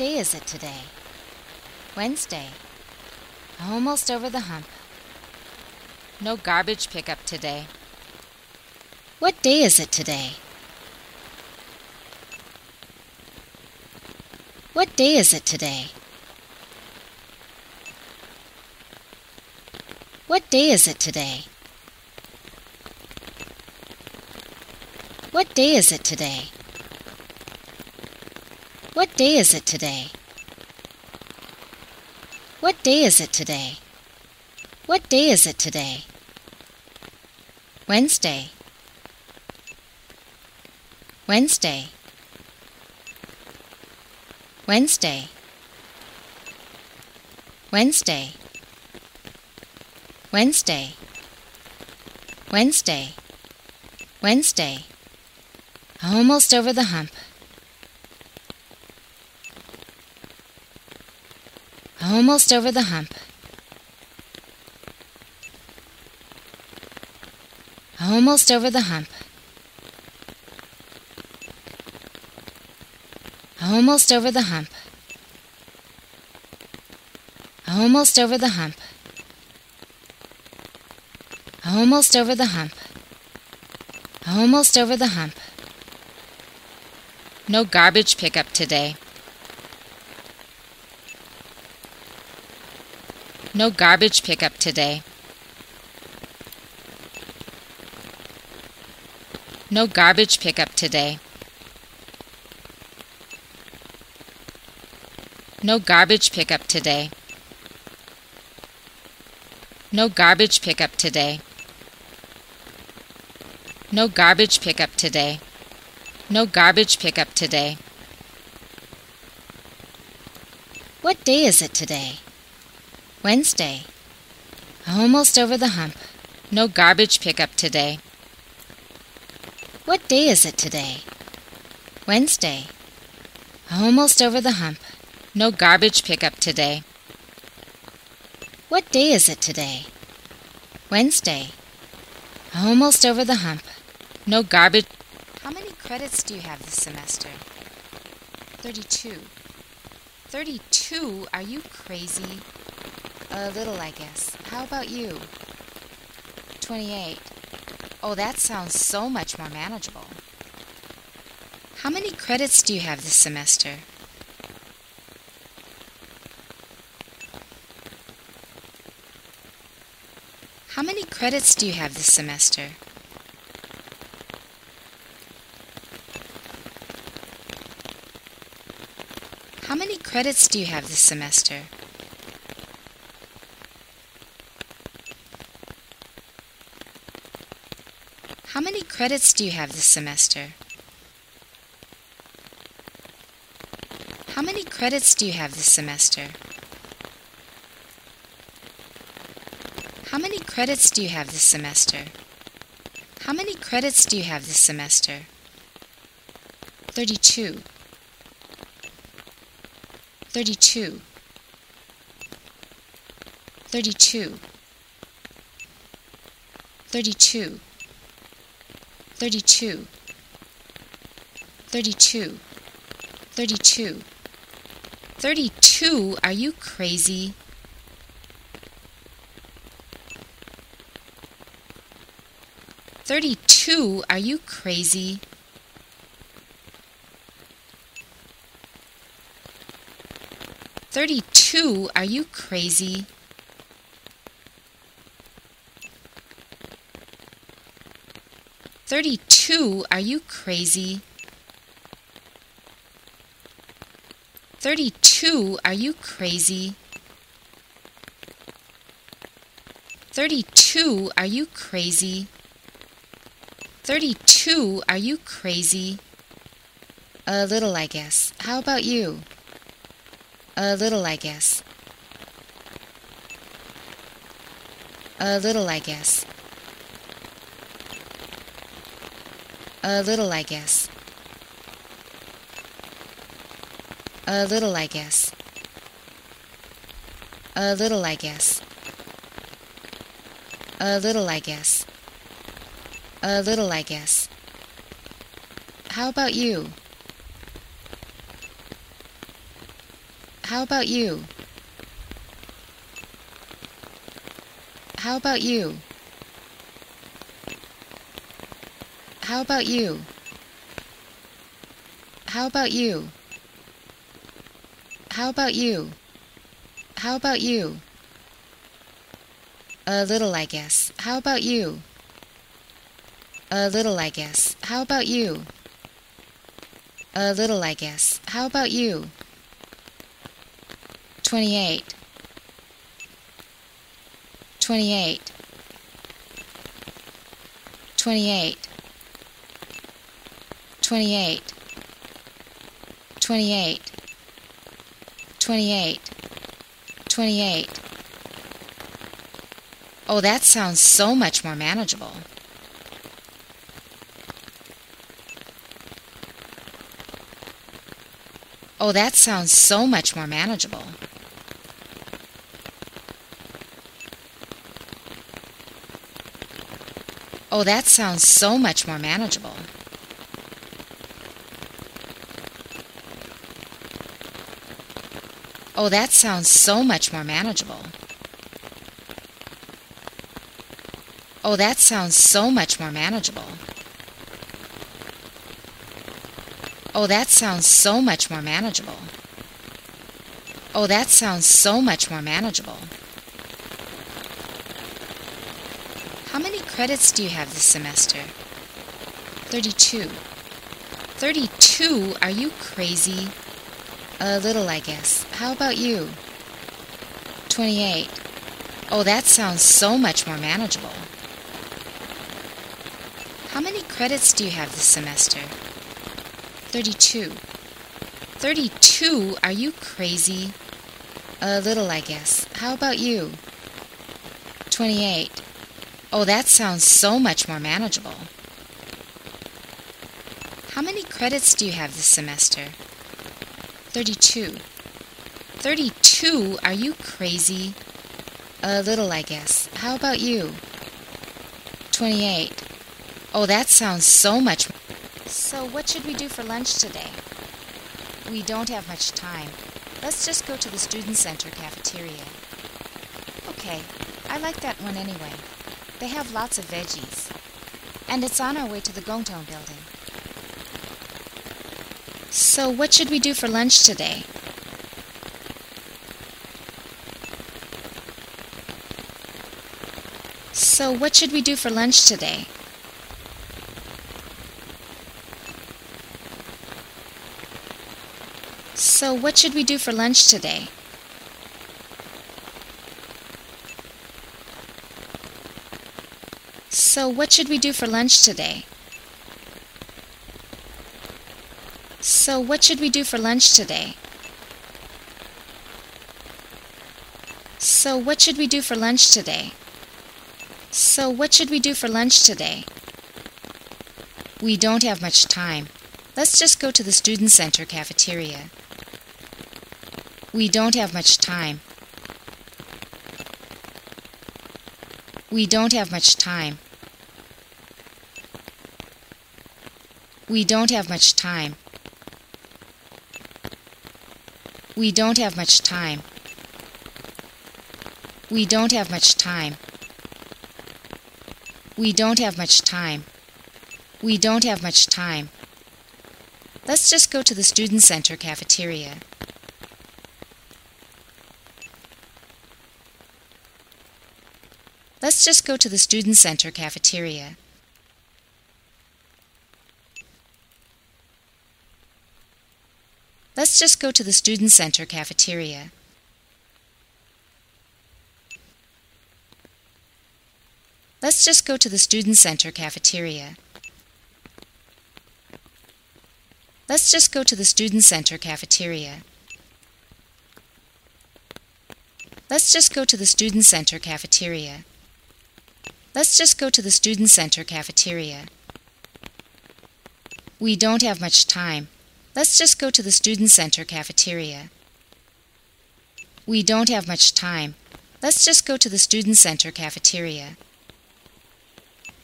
day is it today? Wednesday. Almost over the hump. No garbage pickup today. What day is it today? What day is it today? What day is it today? What day is it today? What day is it today? What day is it today? What day is it today? Wednesday. Wednesday. Wednesday. Wednesday. Wednesday. Wednesday. Wednesday. Almost over the hump. Almost over the hump. Almost over the hump. Almost over the hump. Almost over the hump. Almost over the hump. Almost over the hump. No garbage pickup today. No garbage pickup today. No garbage pickup today. No garbage pickup today. No garbage pickup today. No garbage pickup today. No garbage pickup today. What day is it today? Wednesday. Almost over the hump. No garbage pickup today. What day is it today? Wednesday. Almost over the hump. No garbage pickup today. What day is it today? Wednesday. Almost over the hump. No garbage. How many credits do you have this semester? 32. 32? Are you crazy? A little, I guess. How about you? 28. Oh, that sounds so much more manageable. How many credits do you have this semester? How many credits do you have this semester? How many credits do you have this semester? How many credits do you have this semester? How many credits do you have this semester? How many credits do you have this semester? How many credits do you have this semester? 32. 32. 32. 32. 32. 32. 32. 32? Are you crazy? Thirty-two? Are you crazy? Thirty-two? Are you crazy? Thirty-two? Are you crazy? Thirty-two? Are you crazy? Thirty-two? Are you crazy? Thirty-two? Are you crazy? A little, I guess. How about you? A little, I guess. A little, I guess. A little, I guess. A little, I guess. A little, I guess. A little, I guess. A little, I guess. How about you? How about you? How about you? How about you? How about you? How about you? How about you? A little, I guess. How about you? A little, I guess. How about you? A little, I guess. How about you? 28. 28. 28. 28. 28. 28. 28. Oh, that sounds so much more manageable. Oh, that sounds so much more manageable. Oh, that sounds so much more manageable. Oh, that sounds so much more manageable. Oh, that sounds so much more manageable. Oh, that sounds so much more manageable. Oh, that sounds so much more manageable. How many credits do you have this semester? 32. 32? Are you crazy? A little, I guess. How about you? 28. Oh, that sounds so much more manageable. How many credits do you have this semester? 32. 32? Are you crazy? A little, I guess. How about you? 28. Oh, that sounds so much more manageable. How many credits do you have this semester? 32. 32? Are you crazy? A little, I guess. How about you? 28. Oh, that sounds so much. So, what should we do for lunch today? We don't have much time. Let's just go to the Student Center cafeteria. Okay, I like that one anyway. They have lots of veggies. And it's on our way to the Gongtong building. So, what should we do for lunch today? So, what should we do for lunch today? So, what should we do for lunch today? So, what should we do for lunch today? So, what should we do for lunch today? So, what should we do for lunch today? So, what should we do for lunch today? We don't have much time. Let's just go to the Student Center cafeteria. We don't have much time. We don't have much time. We don't have much time. We don't have much time. We don't have much time. We don't have much time. We don't have much time. Let's just go to the Student Center cafeteria. Let's just go to the Student Center cafeteria. Just go to the Student Center cafeteria. Let's just go to the Student Center cafeteria. Let's just go to the Student Center cafeteria. Let's just go to the Student Center cafeteria. Let's just go to the Student Center cafeteria. We don't have much time. Let's just go to the Student Center cafeteria. We don't have much time. Let's just go to the Student Center cafeteria.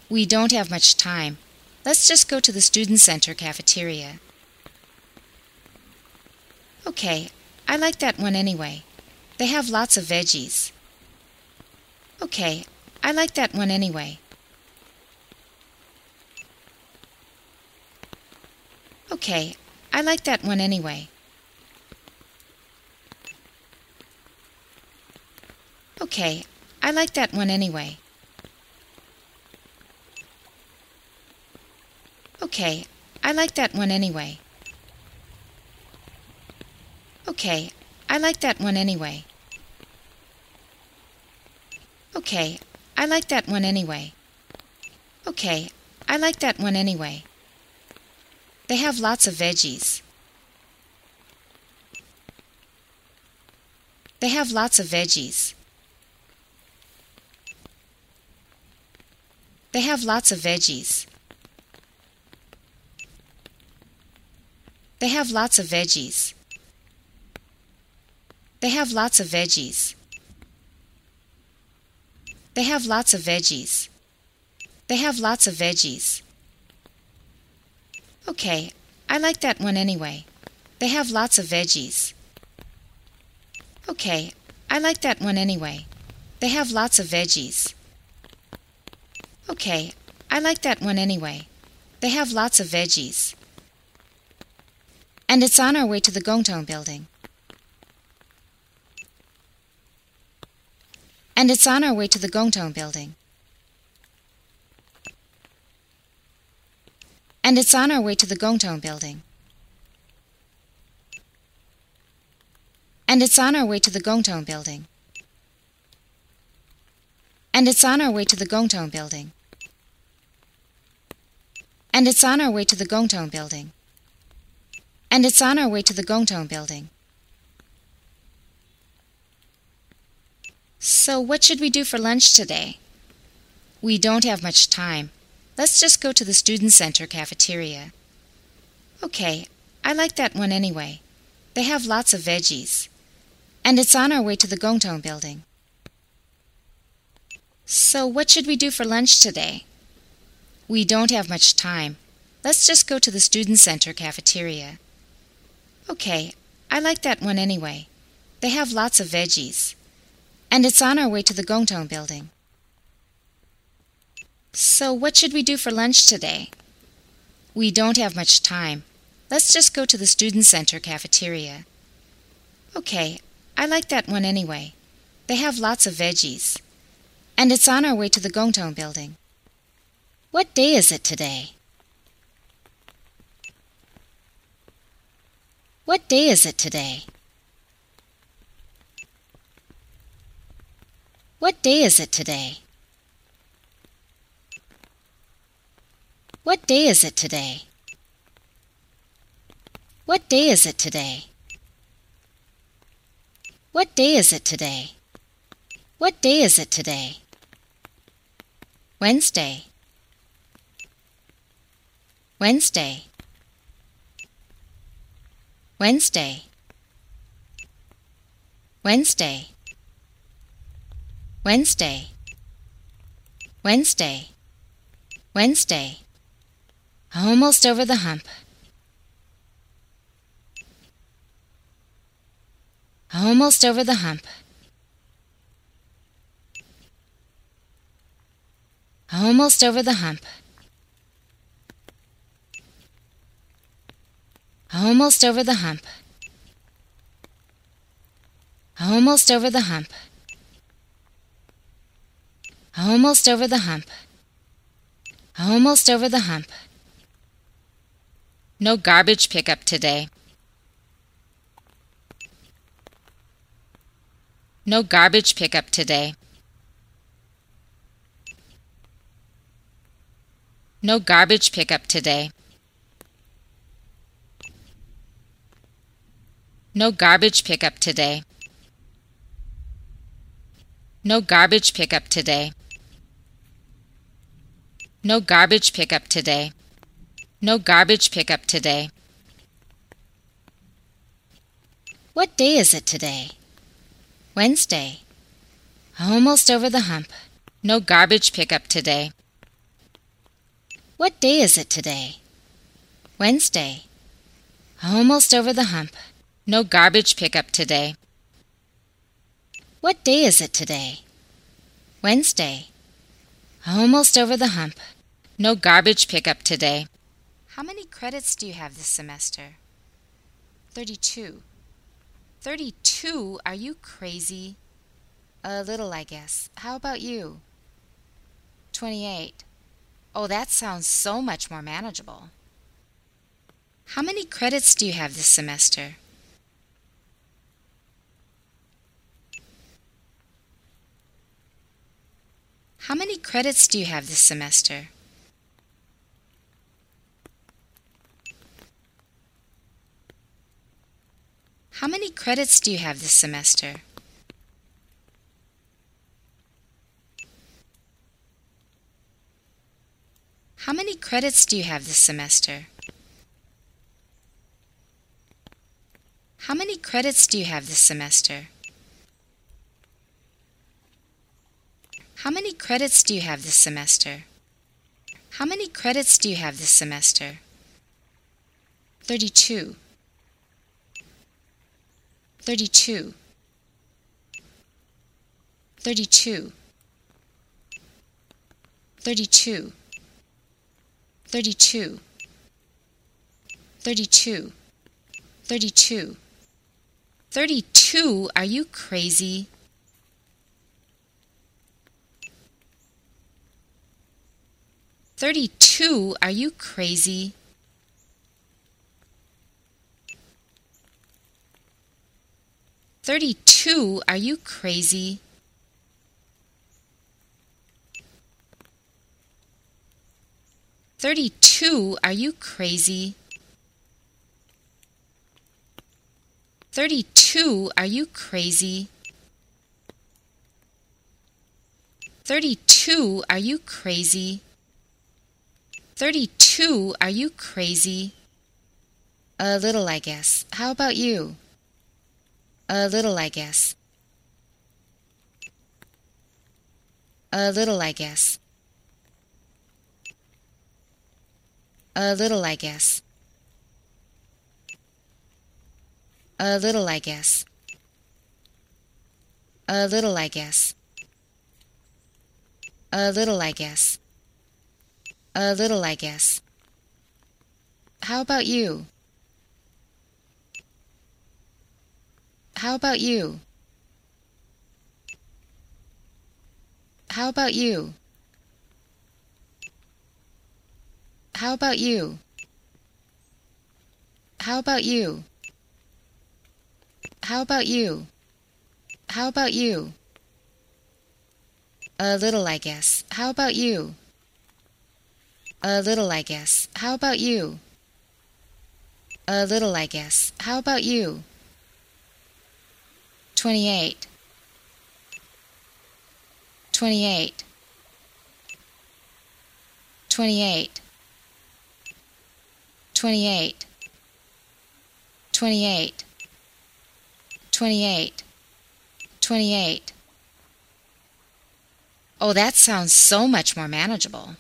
We don't have much time. Let's just go to the Student Center cafeteria. Okay, I like that one anyway. They have lots of veggies. Okay, I like that one anyway. Okay, I like that one anyway. Okay, I like that one anyway. Okay, I like that one anyway. Okay, I like that one anyway. Okay, I like that one anyway. Okay, I like that one anyway. They have lots of veggies. They have lots of veggies. They have lots of veggies. They have lots of veggies. They have lots of veggies. They have lots of veggies. They have lots of veggies. Okay, I like that one anyway. They have lots of veggies. Okay, I like that one anyway. They have lots of veggies. Okay, I like that one anyway. They have lots of veggies. And it's on our way to the Gongtong building. And it's on our way to the Gongtong building. And it's on our way to the Gongtong building. And it's on our way to the Gongtong building. And it's on our way to the Gongtong building. And it's on our way to the Gongtong building. And it's on our way to the Gongtong building. So, what should we do for lunch today? We don't have much time. Let's just go to the Student Center cafeteria. Okay, I like that one anyway. They have lots of veggies. And it's on our way to the Gongtong building. So, what should we do for lunch today? We don't have much time. Let's just go to the Student Center cafeteria. Okay, I like that one anyway. They have lots of veggies. And it's on our way to the Gongtong building. So, what should we do for lunch today? We don't have much time. Let's just go to the Student Center cafeteria. Okay, I like that one anyway. They have lots of veggies. And it's on our way to the Gongtong building. What day is it today? What day is it today? What day is it today? What day is it today? What day is it today? What day is it today? What day is it today? Wednesday. Wednesday. Wednesday. Wednesday. Wednesday. Wednesday. Wednesday. Almost over the hump. Almost over the hump. Almost over the hump. Almost over the hump. Almost over the hump. Almost over the hump. Almost over the hump. No garbage pickup today. No garbage pickup today. No garbage pickup today. No garbage pickup today. No garbage pickup today. No garbage pickup today. No garbage pickup today. What day is it today? Wednesday. Almost over the hump. No garbage pickup today. What day is it today? Wednesday. Almost over the hump. No garbage pickup today. What day is it today? Wednesday. Almost over the hump. No garbage pickup today. How many credits do you have this semester? 32. 32? Are you crazy? A little, I guess. How about you? 28. Oh, that sounds so much more manageable. How many credits do you have this semester? How many credits do you have this semester? How many credits do you have this semester? How many credits do you have this semester? How many credits do you have this semester? How many credits do you have this semester? How many credits do you have this semester? 32. 32. 32. 32. 32. 32. 32. 32? Are you crazy? Thirty-two? Are you crazy? Thirty-two? Are you crazy? Thirty-two? Are you crazy? Thirty-two? Are you crazy? Thirty-two? Are you crazy? Thirty-two? Are you crazy? A little, I guess. How about you? A little, I guess. A little, I guess. A little, I guess. A little, I guess. A little, I guess. A little, I guess. A little, I guess. How about you? How about you? How about you? How about you? How about you? How about you? How about you? A little, I guess. How about you? A little, I guess. How about you? A little, I guess. How about you? 28. 28. 28. 28. 28. 28. 28. Oh, that sounds so much more manageable.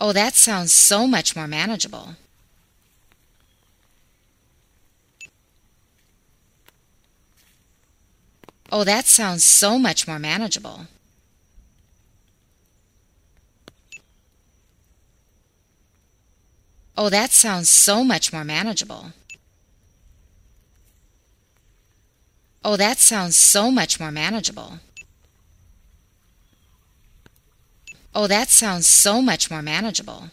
Oh, that sounds so much more manageable. Oh, that sounds so much more manageable. Oh, that sounds so much more manageable. Oh, that sounds so much more manageable. Oh, that sounds so much more manageable.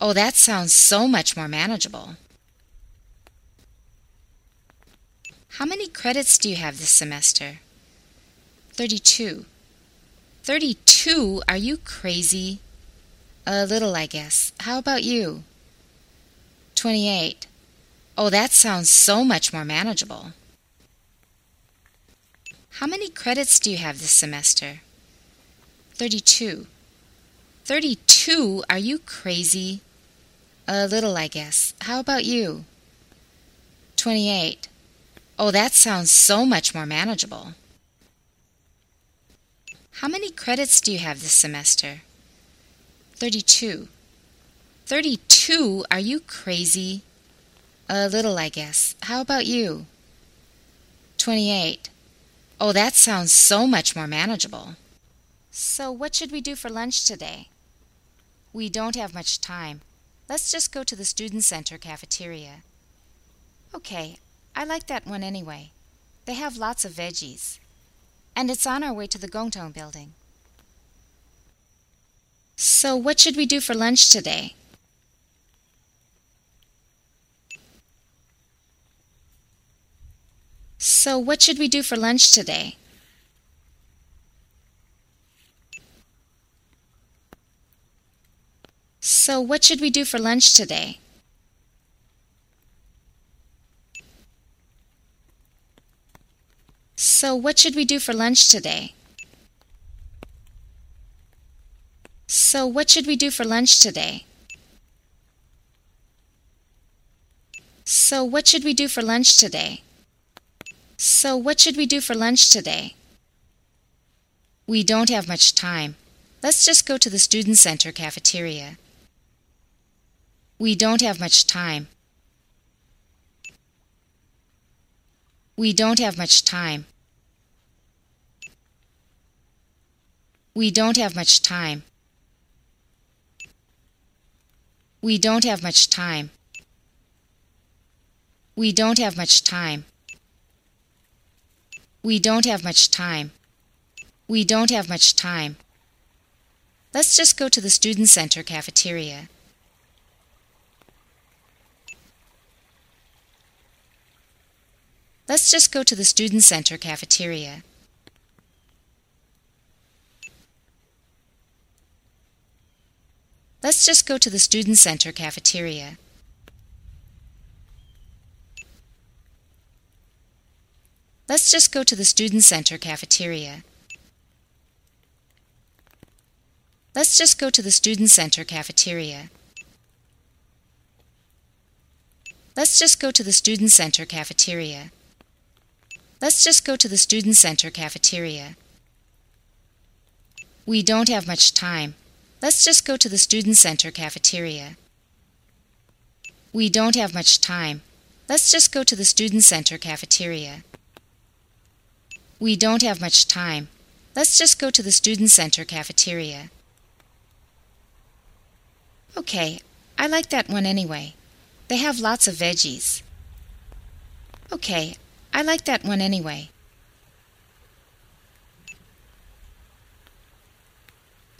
Oh, that sounds so much more manageable. How many credits do you have this semester? 32. 32? Are you crazy? A little, I guess. How about you? 28. Oh, that sounds so much more manageable. How many credits do you have this semester? 32. 32? Are you crazy? A little, I guess. How about you? 28. Oh, that sounds so much more manageable. How many credits do you have this semester? 32. 32? Are you crazy? A little, I guess. How about you? 28. Oh, that sounds so much more manageable. So, what should we do for lunch today? We don't have much time. Let's just go to the Student Center cafeteria. Okay, I like that one anyway. They have lots of veggies. And it's on our way to the Gongtong building. So, what should we do for lunch today? So, what should we do for lunch today? So, what should we do for lunch today? So, what should we do for lunch today? So, what should we do for lunch today? So, what should we do for lunch today? So, what should we do for lunch today? We don't have much time. Let's just go to the Student Center cafeteria. We don't have much time. We don't have much time. We don't have much time. We don't have much time. We don't have much time. We don't have much time. We don't have much time. Let's just go to the Student Center cafeteria. Let's just go to the Student Center cafeteria. Let's just go to the Student Center cafeteria. Let's just go to the Student Center cafeteria. Let's just go to the Student Center cafeteria. Let's just go to the Student Center cafeteria. Let's just go to the Student Center cafeteria. We don't have much time. Let's just go to the Student Center cafeteria. We don't have much time. Let's just go to the Student Center cafeteria. We don't have much time. Let's just go to the Student Center cafeteria. Okay, I like that one anyway. They have lots of veggies. Okay, I like that one anyway.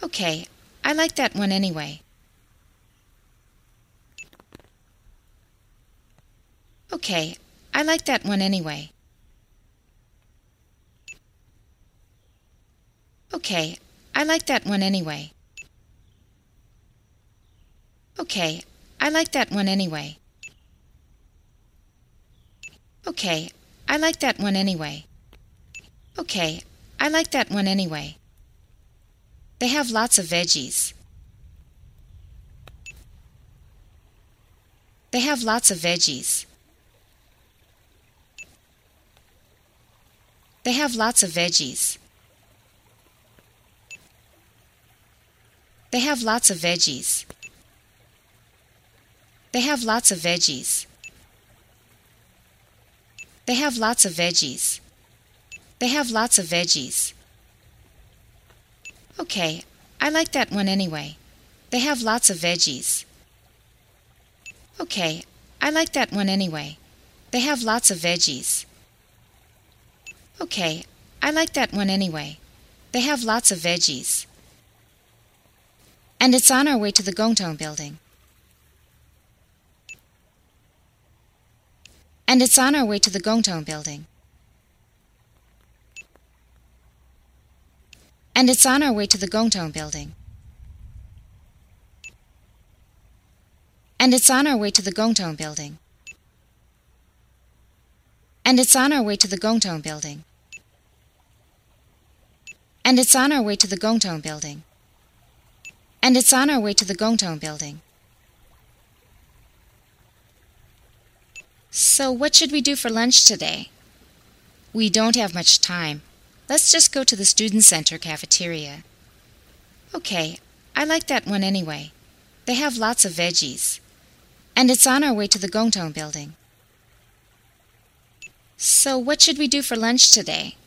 Okay, I like that one anyway. Okay, I like that one anyway. Okay, I like that one anyway. Okay, I like that one anyway. Okay, I like that one anyway. Okay, I like that one anyway. They have lots of veggies. They have lots of veggies. They have lots of veggies. They have lots of veggies. They have lots of veggies. They have lots of veggies. They have lots of veggies. Okay, I like that one anyway. They have lots of veggies. Okay, I like that one anyway. They have lots of veggies. Okay, I like that one anyway. They have lots of veggies. And it's on our way to the Gongtong building. And it's on our way to the Gongtong building. And it's on our way to the Gongtong building. And it's on our way to the Gongtong building. And it's on our way to the Gongtong building. And it's on our way to the Gongtong building. And it's on our way to the Gongtong building. So, what should we do for lunch today? We don't have much time. Let's just go to the Student Center cafeteria. Okay, I like that one anyway. They have lots of veggies. And it's on our way to the Gongtong building. So, what should we do for lunch today?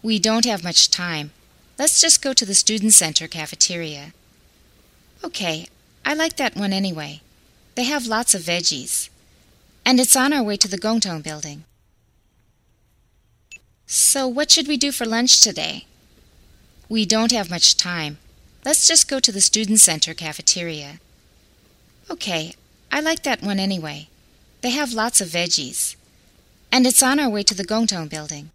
We don't have much time. Let's just go to the Student Center cafeteria. Okay, I like that one anyway. They have lots of veggies. And it's on our way to the Gongtong building. So, what should we do for lunch today? We don't have much time. Let's just go to the Student Center cafeteria. Okay, I like that one anyway. They have lots of veggies. And it's on our way to the Gongtong building.